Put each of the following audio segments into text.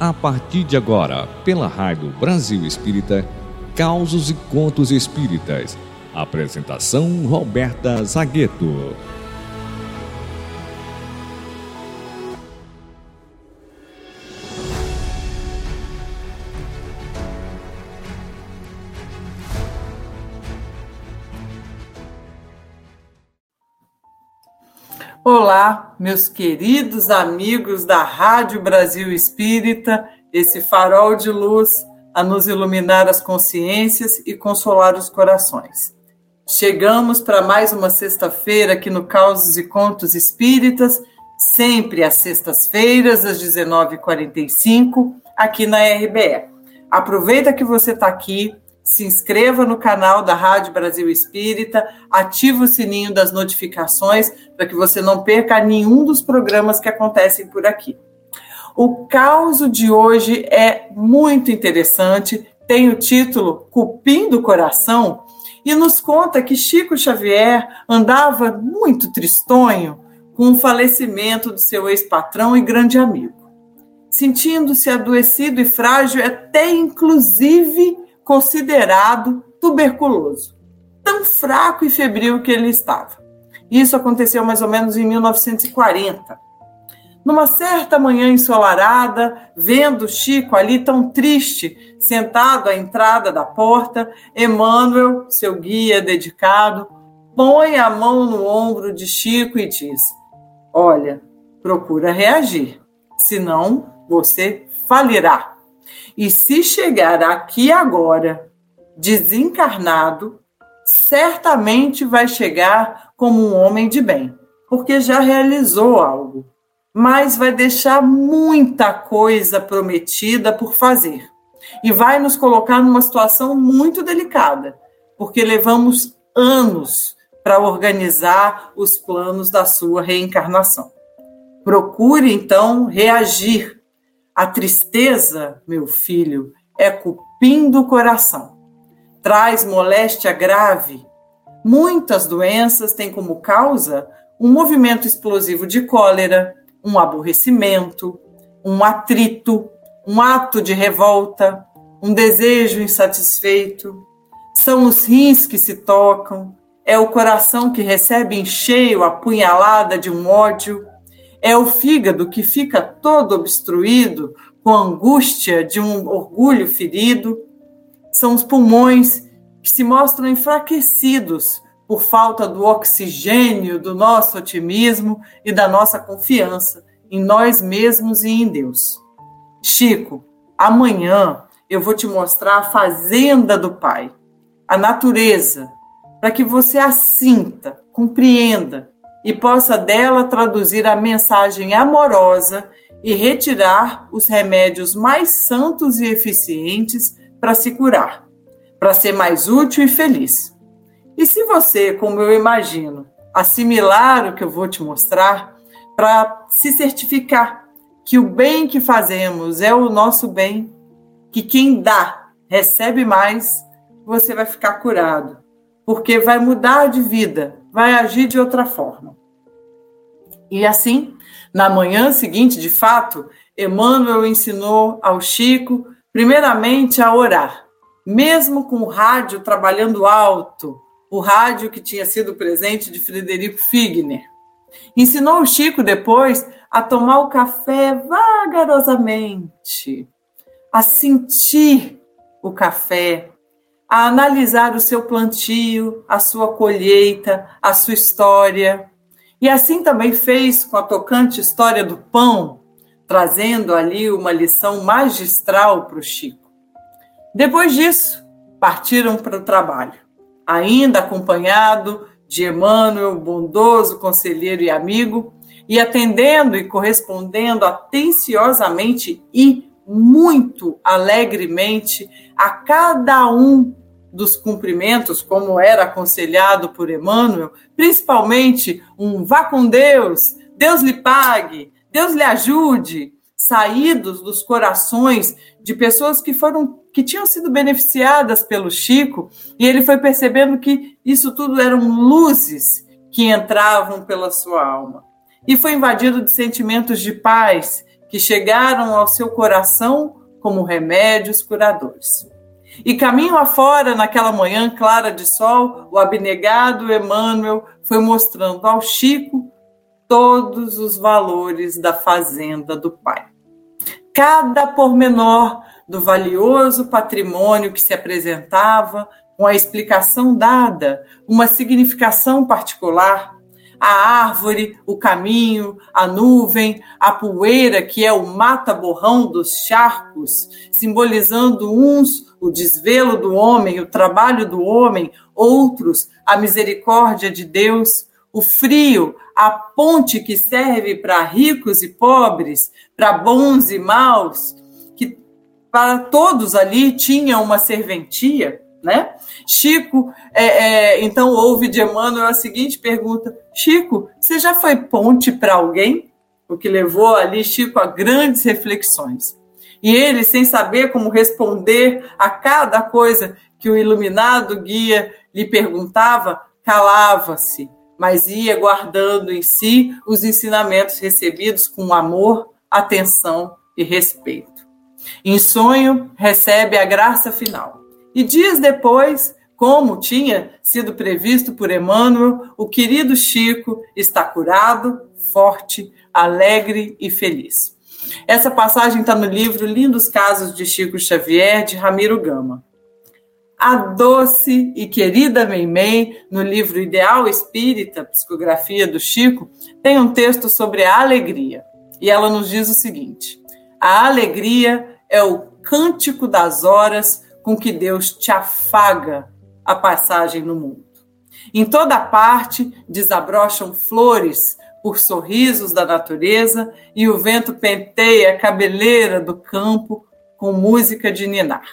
A partir de agora, pela Rádio Brasil Espírita, Causos e Contos Espíritas. Apresentação Roberta Zagueto. Olá, meus queridos amigos da Rádio Brasil Espírita, esse farol de luz a nos iluminar as consciências e consolar os corações. Chegamos para mais uma sexta-feira aqui no Causos e Contos Espíritas, sempre às sextas-feiras, às 19h45, aqui na RBE. Aproveita que você está aqui, se inscreva no canal da Rádio Brasil Espírita, ative o sininho das notificações para que você não perca nenhum dos programas que acontecem por aqui. O caos de hoje é muito interessante, tem o título Cupim do Coração e nos conta que Chico Xavier andava muito tristonho com o falecimento do seu ex-patrão e grande amigo. Sentindo-se adoecido e frágil, até inclusive considerado tuberculoso, tão fraco e febril que ele estava. Isso aconteceu mais ou menos em 1940. Numa certa manhã ensolarada, vendo Chico ali tão triste, sentado à entrada da porta, Emmanuel, seu guia dedicado, põe a mão no ombro de Chico e diz: Olha, procura reagir, senão você falirá. E se chegar aqui agora, desencarnado, certamente vai chegar como um homem de bem, porque já realizou algo, mas vai deixar muita coisa prometida por fazer. E vai nos colocar numa situação muito delicada, porque levamos anos para organizar os planos da sua reencarnação. Procure então reagir a tristeza, meu filho, é cupim do coração. Traz moléstia grave. Muitas doenças têm como causa um movimento explosivo de cólera, um aborrecimento, um atrito, um ato de revolta, um desejo insatisfeito. São os rins que se tocam, é o coração que recebe em cheio a punhalada de um ódio, é o fígado que fica todo obstruído com a angústia de um orgulho ferido. São os pulmões que se mostram enfraquecidos por falta do oxigênio do nosso otimismo e da nossa confiança em nós mesmos e em Deus. Chico, amanhã eu vou te mostrar a fazenda do Pai, a natureza, para que você a sinta, compreenda e possa dela traduzir a mensagem amorosa e retirar os remédios mais santos e eficientes para se curar, para ser mais útil e feliz. E se você, como eu imagino, assimilar o que eu vou te mostrar, para se certificar que o bem que fazemos é o nosso bem, que quem dá recebe mais, você vai ficar curado, porque vai mudar de vida, vai agir de outra forma. E assim, na manhã seguinte, de fato, Emmanuel ensinou ao Chico, primeiramente, a orar, mesmo com o rádio trabalhando alto, o rádio que tinha sido presente de Frederico Figner. Ensinou o Chico depois a tomar o café vagarosamente, a sentir o café, a analisar o seu plantio, a sua colheita, a sua história. E assim também fez com a tocante história do pão, trazendo ali uma lição magistral para o Chico. Depois disso, partiram para o trabalho, ainda acompanhado de Emmanuel, bondoso conselheiro e amigo, e atendendo e correspondendo atenciosamente e muito alegremente a cada um dos cumprimentos, como era aconselhado por Emmanuel, principalmente um vá com Deus, Deus lhe pague, Deus lhe ajude, saídos dos corações de pessoas que foram que tinham sido beneficiadas pelo Chico, e ele foi percebendo que isso tudo eram luzes que entravam pela sua alma. E foi invadido de sentimentos de paz que chegaram ao seu coração como remédios curadores. E caminho afora, naquela manhã clara de sol, o abnegado Emmanuel foi mostrando ao Chico todos os valores da fazenda do pai. Cada pormenor do valioso patrimônio que se apresentava, com a explicação dada, uma significação particular, a árvore, o caminho, a nuvem, a poeira, que é o mata-borrão dos charcos, simbolizando uns o desvelo do homem, o trabalho do homem, outros a misericórdia de Deus, o frio, a ponte que serve para ricos e pobres, para bons e maus, que para todos ali tinha uma serventia, né? Chico, é, é, então ouve de Emmanuel a seguinte pergunta: Chico, você já foi ponte para alguém? O que levou ali Chico a grandes reflexões. E ele, sem saber como responder a cada coisa que o iluminado guia lhe perguntava, calava-se, mas ia guardando em si os ensinamentos recebidos com amor, atenção e respeito. Em sonho, recebe a graça final. E dias depois, como tinha sido previsto por Emmanuel, o querido Chico está curado, forte, alegre e feliz. Essa passagem está no livro Lindos Casos de Chico Xavier, de Ramiro Gama. A doce e querida Meimei, no livro Ideal Espírita, Psicografia do Chico, tem um texto sobre a alegria. E ela nos diz o seguinte: A alegria é o cântico das horas com que Deus te afaga a passagem no mundo. Em toda parte desabrocham flores por sorrisos da natureza e o vento penteia a cabeleira do campo com música de ninar.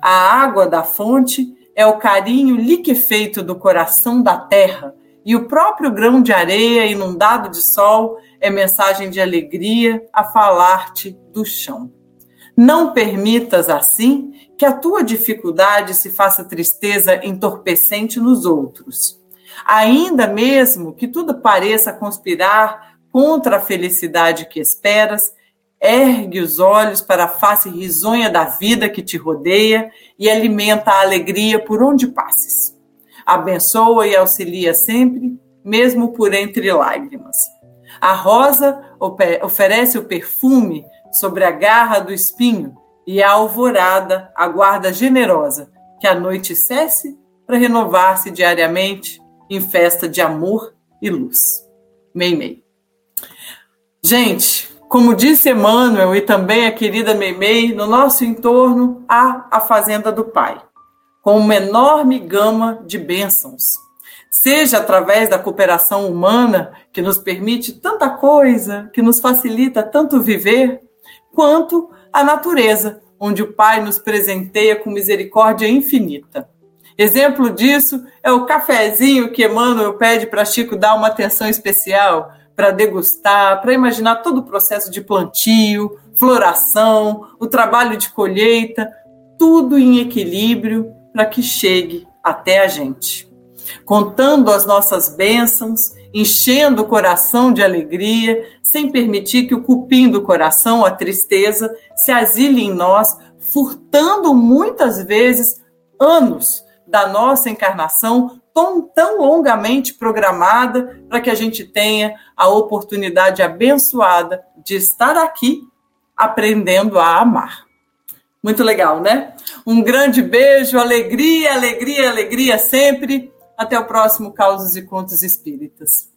A água da fonte é o carinho liquefeito do coração da terra e o próprio grão de areia inundado de sol é mensagem de alegria a falar-te do chão. Não permitas assim que a tua dificuldade se faça tristeza entorpecente nos outros ainda mesmo que tudo pareça conspirar contra a felicidade que esperas, ergue os olhos para a face risonha da vida que te rodeia e alimenta a alegria por onde passes. Abençoa e auxilia sempre, mesmo por entre lágrimas. A rosa oferece o perfume sobre a garra do espinho e a alvorada aguarda generosa que a noite cesse para renovar-se diariamente em festa de amor e luz. Meimei. Gente, como disse Emmanuel e também a querida Meimei, no nosso entorno há a Fazenda do Pai, com uma enorme gama de bênçãos. Seja através da cooperação humana, que nos permite tanta coisa, que nos facilita tanto viver, quanto a natureza, onde o Pai nos presenteia com misericórdia infinita. Exemplo disso é o cafezinho que Emmanuel pede para Chico dar uma atenção especial para degustar, para imaginar todo o processo de plantio, floração, o trabalho de colheita, tudo em equilíbrio para que chegue até a gente. Contando as nossas bênçãos, enchendo o coração de alegria, sem permitir que o cupim do coração, a tristeza, se asile em nós, furtando muitas vezes anos da nossa encarnação tão, tão longamente programada para que a gente tenha a oportunidade abençoada de estar aqui aprendendo a amar. Muito legal, né? Um grande beijo, alegria, alegria, alegria sempre. Até o próximo Causos e Contos Espíritas.